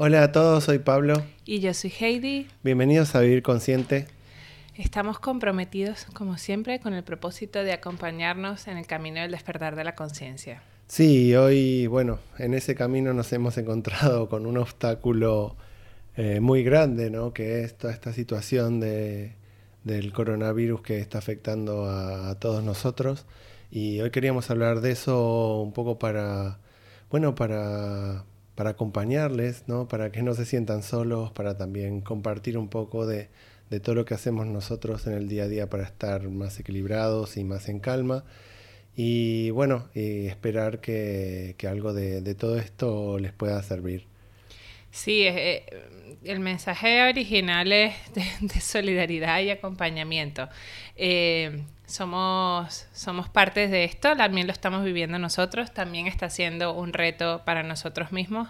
Hola a todos, soy Pablo. Y yo soy Heidi. Bienvenidos a Vivir Consciente. Estamos comprometidos, como siempre, con el propósito de acompañarnos en el camino del despertar de la conciencia. Sí, hoy, bueno, en ese camino nos hemos encontrado con un obstáculo eh, muy grande, ¿no? Que es toda esta situación de, del coronavirus que está afectando a, a todos nosotros. Y hoy queríamos hablar de eso un poco para, bueno, para para acompañarles, ¿no? para que no se sientan solos, para también compartir un poco de, todo lo que hacemos nosotros en el día a día para estar más equilibrados y más en calma. Y bueno, y esperar que, algo de, todo esto les pueda servir. Sí, eh, el mensaje original es de, solidaridad y acompañamiento. Eh, somos, somos partes de esto, también lo estamos viviendo nosotros, también está siendo un reto para nosotros mismos.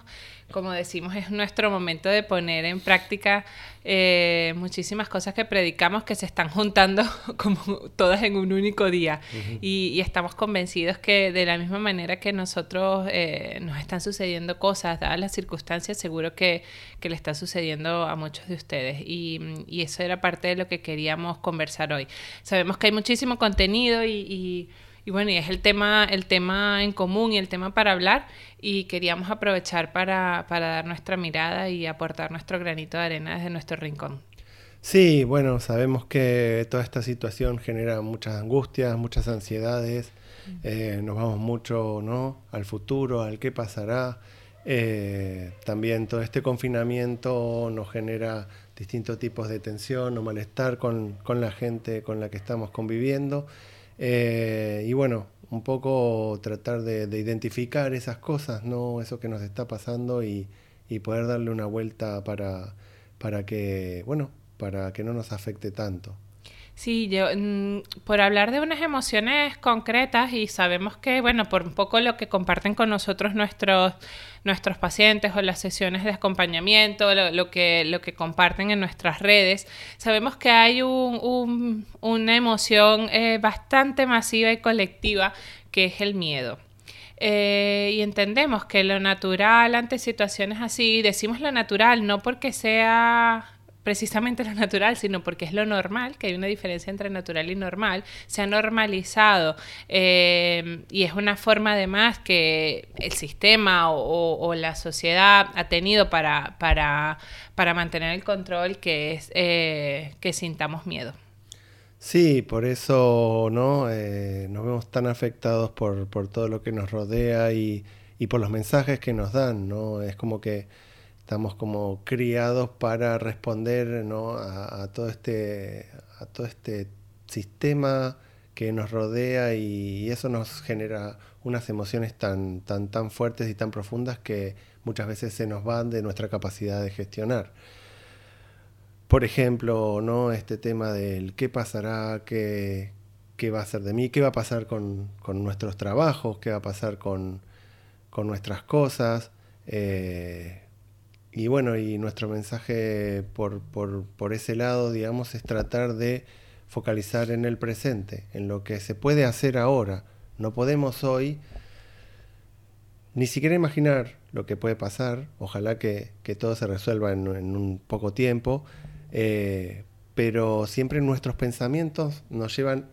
Como decimos, es nuestro momento de poner en práctica eh, muchísimas cosas que predicamos que se están juntando como todas en un único día. y, estamos convencidos que de la misma manera que nosotros eh, nos están sucediendo cosas, dadas las circunstancias, seguro que, que le está sucediendo a muchos de ustedes. Y, y eso era parte de lo que queríamos conversar hoy. Sabemos que hay muchísimas contenido y, bueno, y es el tema, el tema en común y el tema para hablar y queríamos aprovechar para, dar nuestra mirada y aportar nuestro granito de arena desde nuestro rincón. Sí, bueno, sabemos que toda esta situación genera muchas angustias, muchas ansiedades, eh, nos vamos mucho ¿no? al futuro, al qué pasará. Eh, también todo este confinamiento nos genera distintos tipos de tensión o malestar con, la gente con la que estamos conviviendo. Eh, y bueno, un poco tratar de, identificar esas cosas, ¿no? Eso que nos está pasando y, poder darle una vuelta para, para que, bueno, para que no nos afecte tanto. Sí, yo, mm, por hablar de unas emociones concretas y sabemos que, bueno, por un poco lo que comparten con nosotros nuestros, nuestros pacientes o las sesiones de acompañamiento, lo, que, lo que comparten en nuestras redes, sabemos que hay un, una emoción eh, bastante masiva y colectiva que es el miedo. Eh, y entendemos que lo natural ante situaciones así, decimos lo natural no porque sea precisamente lo natural, sino porque es lo normal, que hay una diferencia entre natural y normal, se ha normalizado eh, y es una forma además que el sistema o, la sociedad ha tenido para, para, para, mantener el control, que es eh, que sintamos miedo. Sí, por eso ¿no? Eh, nos vemos tan afectados por, por, todo lo que nos rodea y, y por los mensajes que nos dan, ¿no? Es como que estamos como criados para responder a, todo este, a todo este sistema que nos rodea y eso nos genera unas emociones tan, tan, tan fuertes y tan profundas que muchas veces se nos van de nuestra capacidad de gestionar. Por ejemplo, ¿no? este tema del qué pasará, qué, qué va a ser de mí, qué va a pasar con, nuestros trabajos, qué va a pasar con, nuestras cosas. Eh, y bueno, y nuestro mensaje por, por, ese lado, digamos, es tratar de focalizar en el presente, en lo que se puede hacer ahora. No podemos hoy ni siquiera imaginar lo que puede pasar, ojalá que, todo se resuelva en, un poco tiempo, eh, pero siempre nuestros pensamientos nos llevan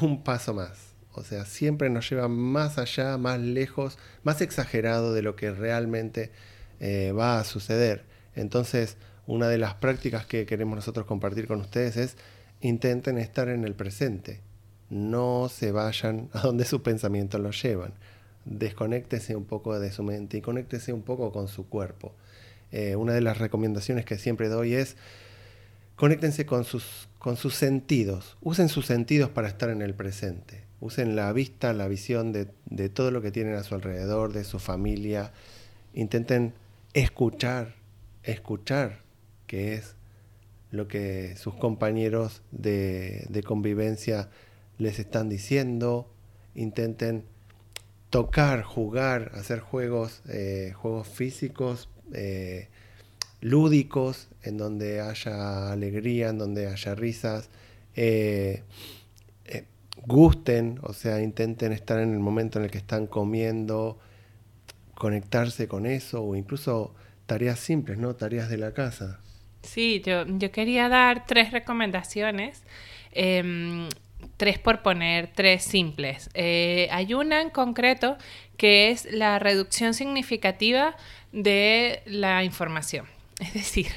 un paso más. O sea, siempre nos llevan más allá, más lejos, más exagerado de lo que realmente eh, va a suceder. Entonces, una de las prácticas que queremos nosotros compartir con ustedes es intenten estar en el presente. No se vayan a donde sus pensamientos los llevan. Desconéctese un poco de su mente y conéctese un poco con su cuerpo. Eh, una de las recomendaciones que siempre doy es conéctense con sus, con sus sentidos. Usen sus sentidos para estar en el presente. Usen la vista, la visión de, de todo lo que tienen a su alrededor, de su familia. Intenten escuchar, escuchar, que es lo que sus compañeros de, convivencia les están diciendo, intenten tocar, jugar, hacer juegos, eh, juegos físicos, eh, lúdicos, en donde haya alegría, en donde haya risas, eh, gusten, o sea, intenten estar en el momento en el que están comiendo, conectarse con eso o incluso tareas simples, ¿no? Tareas de la casa. Sí, yo, yo quería dar tres recomendaciones. Em, tres por poner, tres simples. Eh, hay una en concreto que es la reducción significativa de la información. Es decir,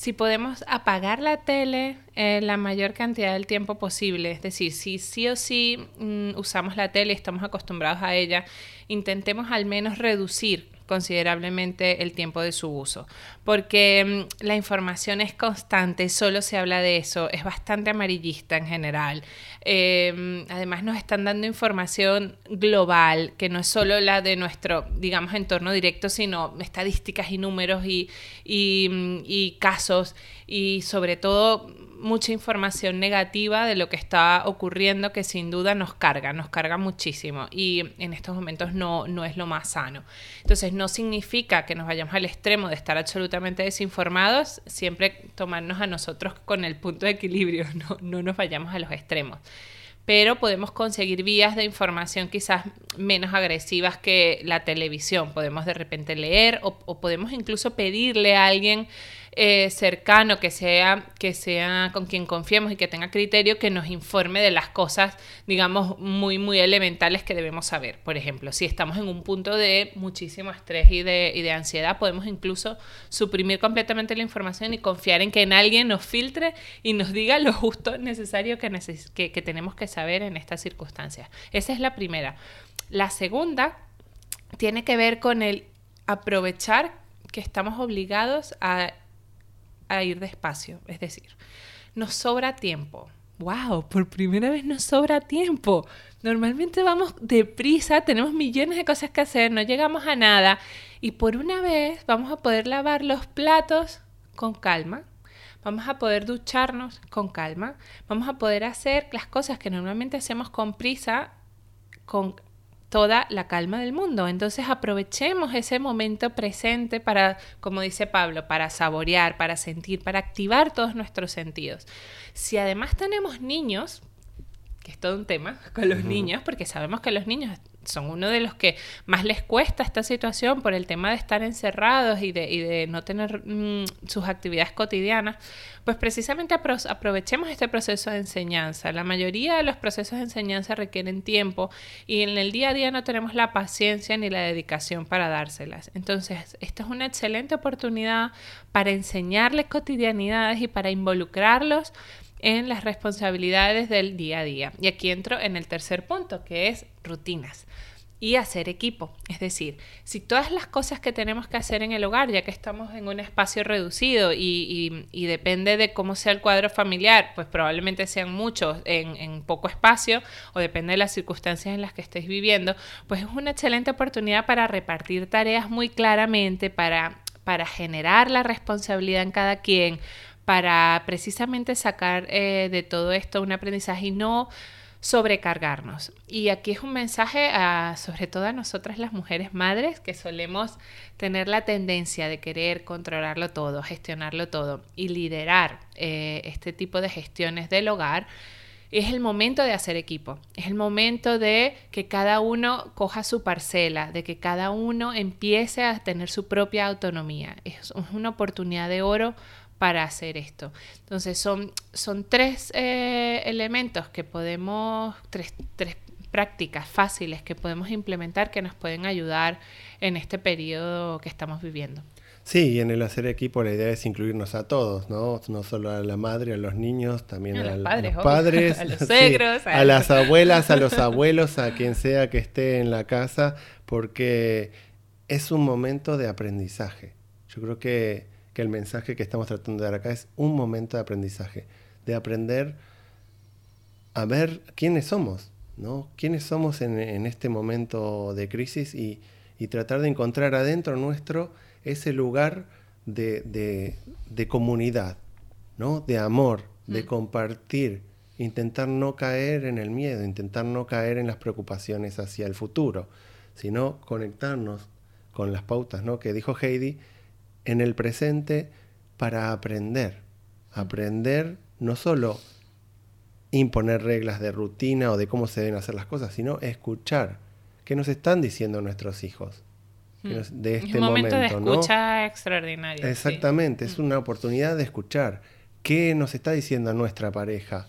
si podemos apagar la tele en la mayor cantidad del tiempo posible, es decir, si sí o sí mm, usamos la tele y estamos acostumbrados a ella, intentemos al menos reducir considerablemente el tiempo de su uso, porque mm, la información es constante, solo se habla de eso, es bastante amarillista en general. Em, además nos están dando información global, que no es solo la de nuestro, digamos, entorno directo, sino estadísticas y números y, y, mm, y casos y sobre todo mucha información negativa de lo que está ocurriendo que sin duda nos carga, nos carga muchísimo y en estos momentos no, no es lo más sano. Entonces no significa que nos vayamos al extremo de estar absolutamente desinformados, siempre tomarnos a nosotros con el punto de equilibrio, no, no nos vayamos a los extremos pero podemos conseguir vías de información quizás menos agresivas que la televisión. Podemos de repente leer o, o podemos incluso pedirle a alguien eh, cercano, que sea, que sea con quien confiemos y que tenga criterio, que nos informe de las cosas, digamos, muy, muy elementales que debemos saber. Por ejemplo, si estamos en un punto de muchísimo estrés y de, y de ansiedad, podemos incluso suprimir completamente la información y confiar en que en alguien nos filtre y nos diga lo justo necesario que, que, que tenemos que saber en estas circunstancias. Esa es la primera. La segunda tiene que ver con el aprovechar que estamos obligados a a ir despacio. Es decir, nos sobra tiempo. ¡Wow! Por primera vez nos sobra tiempo. Normalmente vamos deprisa, tenemos millones de cosas que hacer, no llegamos a nada. Y por una vez vamos a poder lavar los platos con calma. Vamos a poder ducharnos con calma. Vamos a poder hacer las cosas que normalmente hacemos con prisa, con toda la calma del mundo. Entonces aprovechemos ese momento presente para, como dice Pablo, para saborear, para sentir, para activar todos nuestros sentidos. Si además tenemos niños, que es todo un tema con los niños, porque sabemos que los niños son uno de los que más les cuesta esta situación por el tema de estar encerrados y de, no tener mm, sus actividades cotidianas, pues precisamente aprovechemos este proceso de enseñanza. La mayoría de los procesos de enseñanza requieren tiempo y en el día a día no tenemos la paciencia ni la dedicación para dárselas. Entonces, esta es una excelente oportunidad para enseñarles cotidianidades y para involucrarlos en las responsabilidades del día a día. Y aquí entro en el tercer punto, que es rutinas y hacer equipo. Es decir, si todas las cosas que tenemos que hacer en el hogar, ya que estamos en un espacio reducido y, depende de cómo sea el cuadro familiar, pues probablemente sean muchos en, en, poco espacio o depende de las circunstancias en las que estéis viviendo, pues es una excelente oportunidad para repartir tareas muy claramente, para, para generar la responsabilidad en cada quien, para precisamente sacar eh, de todo esto un aprendizaje y no sobrecargarnos. Y aquí es un mensaje a, sobre todo a nosotras las mujeres madres que solemos tener la tendencia de querer controlarlo todo, gestionarlo todo y liderar eh, este tipo de gestiones del hogar. Es el momento de hacer equipo, es el momento de que cada uno coja su parcela, de que cada uno empiece a tener su propia autonomía. Es una oportunidad de oro para hacer esto. Entonces son, son tres eh, elementos que podemos, tres, tres prácticas fáciles que podemos implementar que nos pueden ayudar en este periodo que estamos viviendo. Sí, y en el hacer equipo la idea es incluirnos a todos, ¿no? No solo a la madre, a los niños, también a, los padres, a los suegros, a, las abuelas, a los abuelos, a quien sea que esté en la casa, porque es un momento de aprendizaje. Yo creo que que el mensaje que estamos tratando de dar acá es un momento de aprendizaje, de aprender a ver quiénes somos, ¿no? ¿Quiénes somos en, este momento de crisis y, tratar de encontrar adentro nuestro ese lugar de, comunidad, ¿no? De amor, de mm. compartir, intentar no caer en el miedo, intentar no caer en las preocupaciones hacia el futuro, sino conectarnos con las pautas, ¿no? Que dijo Heidi, en el presente para aprender. Aprender no solo imponer reglas de rutina o de cómo se deben hacer las cosas, sino escuchar qué nos están diciendo nuestros hijos. de este es un momento, de escucha extraordinario. Exactamente, es una oportunidad de escuchar qué nos está diciendo nuestra pareja,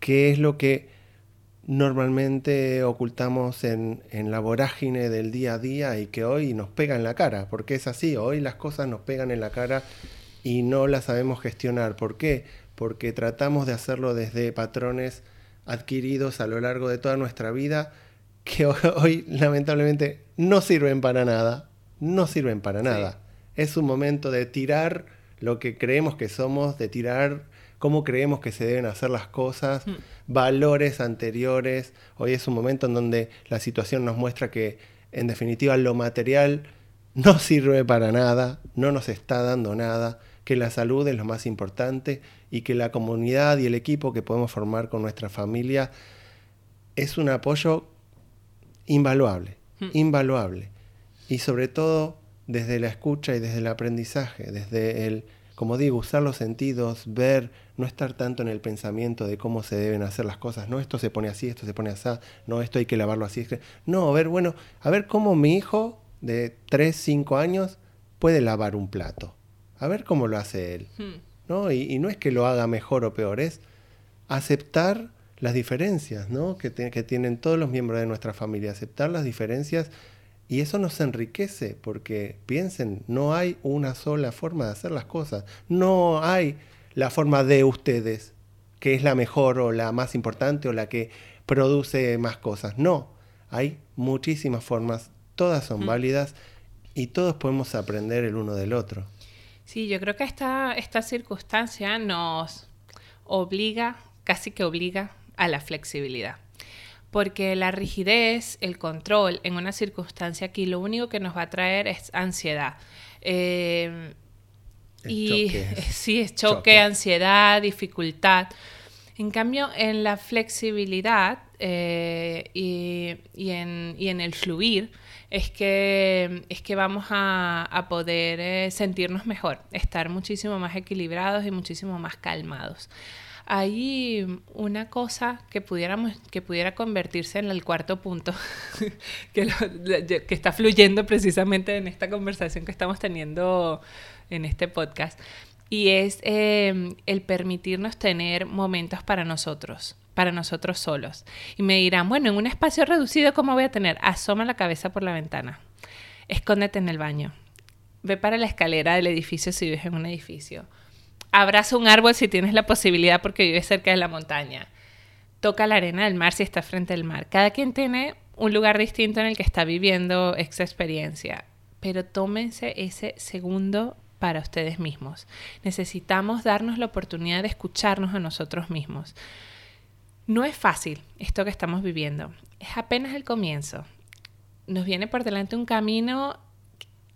qué es lo que normalmente ocultamos en, en, la vorágine del día a día y que hoy nos pega en la cara, porque es así, hoy las cosas nos pegan en la cara y no las sabemos gestionar. ¿Por qué? Porque tratamos de hacerlo desde patrones adquiridos a lo largo de toda nuestra vida que hoy lamentablemente no sirven para nada, no sirven para nada. Es un momento de tirar lo que creemos que somos, de tirar cómo creemos que se deben hacer las cosas, mm. valores anteriores. Hoy es un momento en donde la situación nos muestra que, en definitiva, lo material no sirve para nada, no nos está dando nada, que la salud es lo más importante y que la comunidad y el equipo que podemos formar con nuestra familia es un apoyo invaluable, mm. invaluable. Y sobre todo desde la escucha y desde el aprendizaje, desde el como digo, usar los sentidos, ver, no estar tanto en el pensamiento de cómo se deben hacer las cosas. No, esto se pone así, esto se pone así, no, esto hay que lavarlo así. No, a ver, bueno, a ver cómo mi hijo de 3, 5 años puede lavar un plato. A ver cómo lo hace él. Hmm. ¿no? Y, no es que lo haga mejor o peor, es aceptar las diferencias ¿no? que, que tienen todos los miembros de nuestra familia, aceptar las diferencias y eso nos enriquece porque piensen, no hay una sola forma de hacer las cosas. No hay la forma de ustedes, que es la mejor o la más importante o la que produce más cosas. No, hay muchísimas formas, todas son válidas y todos podemos aprender el uno del otro. Sí, yo creo que esta, esta circunstancia nos obliga, casi que obliga a la flexibilidad porque la rigidez, el control en una circunstancia aquí lo único que nos va a traer es ansiedad. Eh, y sí, es choque, ansiedad, dificultad. En cambio, en la flexibilidad eh, y, en, el fluir es que, es que vamos a, poder eh, sentirnos mejor, estar muchísimo más equilibrados y muchísimo más calmados hay una cosa que que pudiera convertirse en el cuarto punto que, que, está fluyendo precisamente en esta conversación que estamos teniendo en este podcast y es em, el permitirnos tener momentos para nosotros para nosotros solos. Y me dirán bueno en un espacio reducido cómo voy a tener asoma la cabeza por la ventana. Escóndete en el baño. Ve para la escalera del edificio si vives en un edificio Abraza un árbol si tienes la posibilidad porque vives cerca de la montaña. Toca la arena del mar si estás frente al mar. Cada quien tiene un lugar distinto en el que está viviendo esa experiencia. Pero tómense ese segundo para ustedes mismos. Necesitamos darnos la oportunidad de escucharnos a nosotros mismos. No es fácil esto que estamos viviendo. Es apenas el comienzo. Nos viene por delante un camino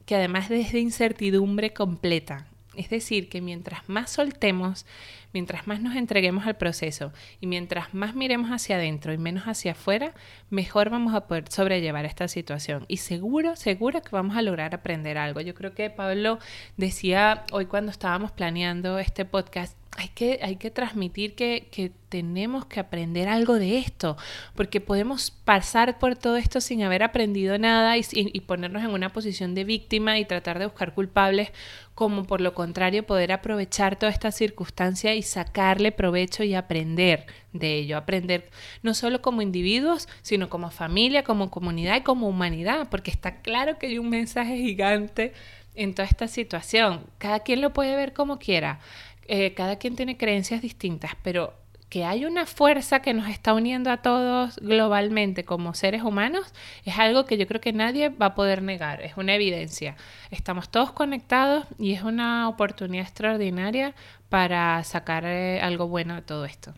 que además es de incertidumbre completa. Es decir, que mientras más soltemos, mientras más nos entreguemos al proceso y mientras más miremos hacia adentro y menos hacia afuera, mejor vamos a poder sobrellevar esta situación. Y seguro, seguro que vamos a lograr aprender algo. Yo creo que Pablo decía hoy cuando estábamos planeando este podcast, hay que, hay que transmitir que, que, tenemos que aprender algo de esto, porque podemos pasar por todo esto sin haber aprendido nada y, y, ponernos en una posición de víctima y tratar de buscar culpables, como por lo contrario poder aprovechar toda esta circunstancia y sacarle provecho y aprender de ello, aprender no solo como individuos, sino como familia, como comunidad y como humanidad, porque está claro que hay un mensaje gigante en toda esta situación. Cada quien lo puede ver como quiera eh, cada quien tiene creencias distintas, pero que hay una fuerza que nos está uniendo a todos globalmente como seres humanos es algo que yo creo que nadie va a poder negar, es una evidencia. Estamos todos conectados y es una oportunidad extraordinaria para sacar eh, algo bueno de todo esto.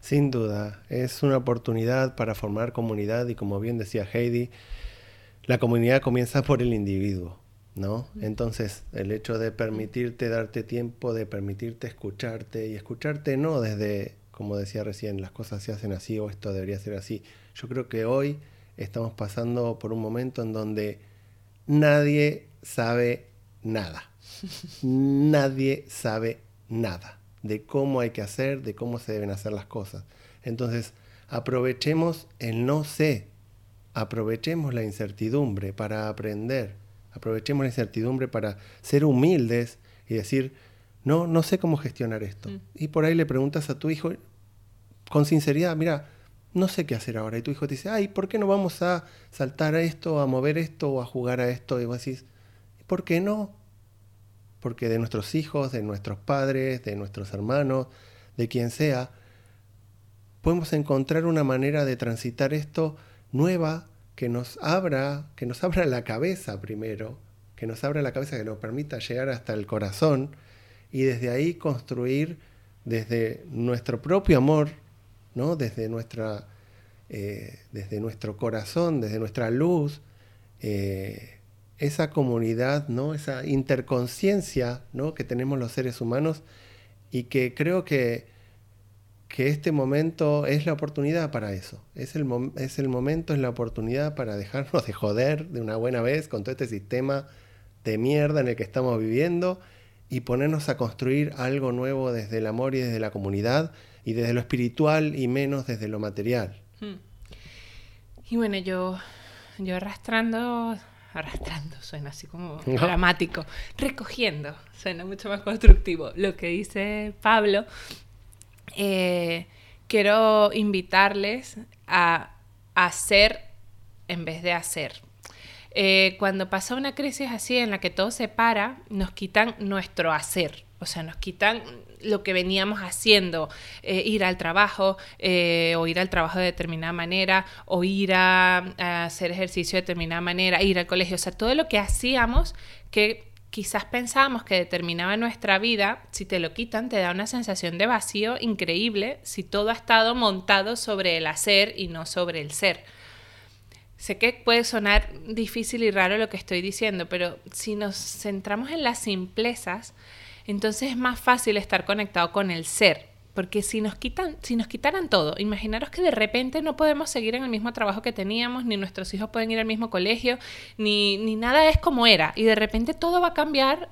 Sin duda, es una oportunidad para formar comunidad y como bien decía Heidi, la comunidad comienza por el individuo. ¿No? Entonces, el hecho de permitirte darte tiempo, de permitirte escucharte y escucharte no desde, como decía recién, las cosas se hacen así o esto debería ser así. Yo creo que hoy estamos pasando por un momento en donde nadie sabe nada. nadie sabe nada de cómo hay que hacer, de cómo se deben hacer las cosas. Entonces, aprovechemos el no sé aprovechemos la incertidumbre para aprender, aprovechemos la incertidumbre para ser humildes y decir, no, no sé cómo gestionar esto. Mm. Y por ahí le preguntas a tu hijo con sinceridad, mira, no sé qué hacer ahora. Y tu hijo te dice, ay, ¿por qué no vamos a saltar a esto, a mover esto o a jugar a esto? Y vos decís, ¿por qué no? Porque de nuestros hijos, de nuestros padres, de nuestros hermanos, de quien sea, podemos encontrar una manera de transitar esto nueva que nos abra, que nos abra la cabeza primero, que nos abra la cabeza, que nos permita llegar hasta el corazón y desde ahí construir desde nuestro propio amor, ¿no? desde, nuestra, eh, desde nuestro corazón, desde nuestra luz, eh, esa comunidad, ¿no? esa interconciencia ¿no? que tenemos los seres humanos y que creo que, que este momento es la oportunidad para eso. Es el, es el momento, es la oportunidad para dejarnos de joder de una buena vez con todo este sistema de mierda en el que estamos viviendo y ponernos a construir algo nuevo desde el amor y desde la comunidad y desde lo espiritual y menos desde lo material. Hmm. Y bueno, yo, yo arrastrando, arrastrando, suena así como dramático, recogiendo, suena mucho más constructivo. Lo que dice Pablo, eh, quiero invitarles a hacer en vez de hacer. Eh, cuando pasa una crisis así en la que todo se para, nos quitan nuestro hacer, o sea, nos quitan lo que veníamos haciendo, eh, ir al trabajo o ir al trabajo de determinada manera o ir a, hacer ejercicio de determinada manera, ir al colegio, o sea, todo lo que hacíamos que quizás pensábamos que determinaba nuestra vida, si te lo quitan te da una sensación de vacío increíble si todo ha estado montado sobre el hacer y no sobre el ser. Sé que puede sonar difícil y raro lo que estoy diciendo, pero si nos centramos en las simplezas, entonces es más fácil estar conectado con el ser. Porque si nos quitan, si nos quitaran todo, imaginaros que de repente no podemos seguir en el mismo trabajo que teníamos, ni nuestros hijos pueden ir al mismo colegio, ni, ni nada es como era, y de repente todo va a cambiar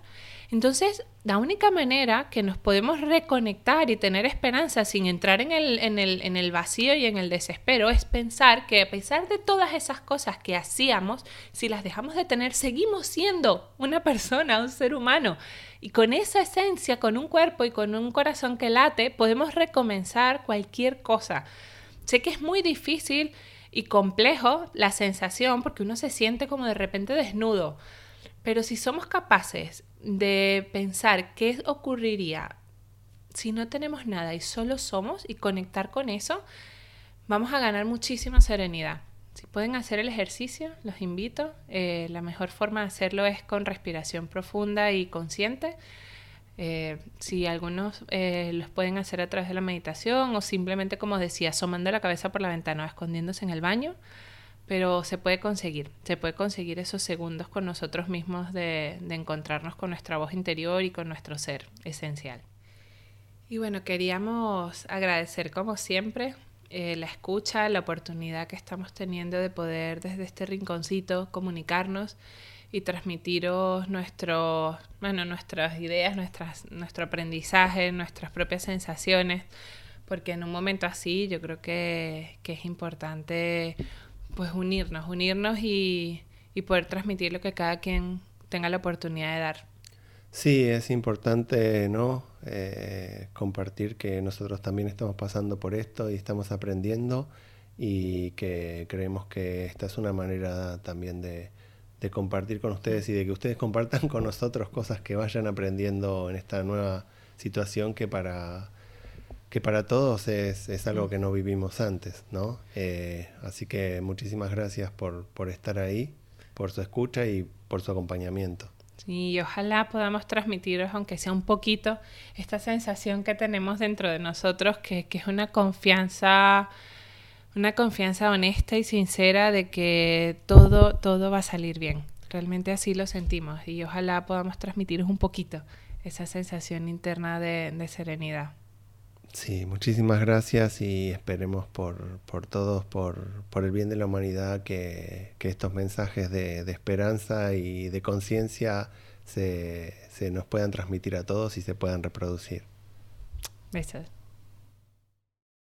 entonces, la única manera que nos podemos reconectar y tener esperanza sin entrar en el, en, el, vacío y en el desespero es pensar que a pesar de todas esas cosas que hacíamos, si las dejamos de tener, seguimos siendo una persona, un ser humano. Y con esa esencia, con un cuerpo y con un corazón que late, podemos recomenzar cualquier cosa. Sé que es muy difícil y complejo la sensación porque uno se siente como de repente desnudo. Pero si somos capaces de pensar qué ocurriría si no tenemos nada y solo somos y conectar con eso, vamos a ganar muchísima serenidad. Si pueden hacer el ejercicio, los invito. Eh, la mejor forma de hacerlo es con respiración profunda y consciente. Eh, si algunos eh, los pueden hacer a través de la meditación o simplemente, como decía, asomando la cabeza por la ventana o escondiéndose en el baño pero se puede conseguir, se puede conseguir esos segundos con nosotros mismos de, encontrarnos con nuestra voz interior y con nuestro ser esencial. Y bueno, queríamos agradecer como siempre eh, la escucha, la oportunidad que estamos teniendo de poder desde este rinconcito comunicarnos y transmitiros nuestro, bueno, nuestras ideas, nuestras, nuestro aprendizaje, nuestras propias sensaciones, porque en un momento así yo creo que, que es importante pues unirnos, unirnos y, poder transmitir lo que cada quien tenga la oportunidad de dar. Sí, es importante, ¿no? Eh, compartir que nosotros también estamos pasando por esto y estamos aprendiendo y que creemos que esta es una manera también de, de compartir con ustedes y de que ustedes compartan con nosotros cosas que vayan aprendiendo en esta nueva situación que para que para todos es, es, algo que no vivimos antes, ¿no? Eh, así que muchísimas gracias por, por estar ahí, por su escucha y por su acompañamiento. Sí, y ojalá podamos transmitiros, aunque sea un poquito, esta sensación que tenemos dentro de nosotros, que, que es una confianza, una confianza honesta y sincera de que todo, todo va a salir bien. Realmente así lo sentimos y ojalá podamos transmitiros un poquito esa sensación interna de, de serenidad. Sí, muchísimas gracias y esperemos por, por todos, por, por, el bien de la humanidad, que, que estos mensajes de, de, esperanza y de conciencia se, se nos puedan transmitir a todos y se puedan reproducir. Besos.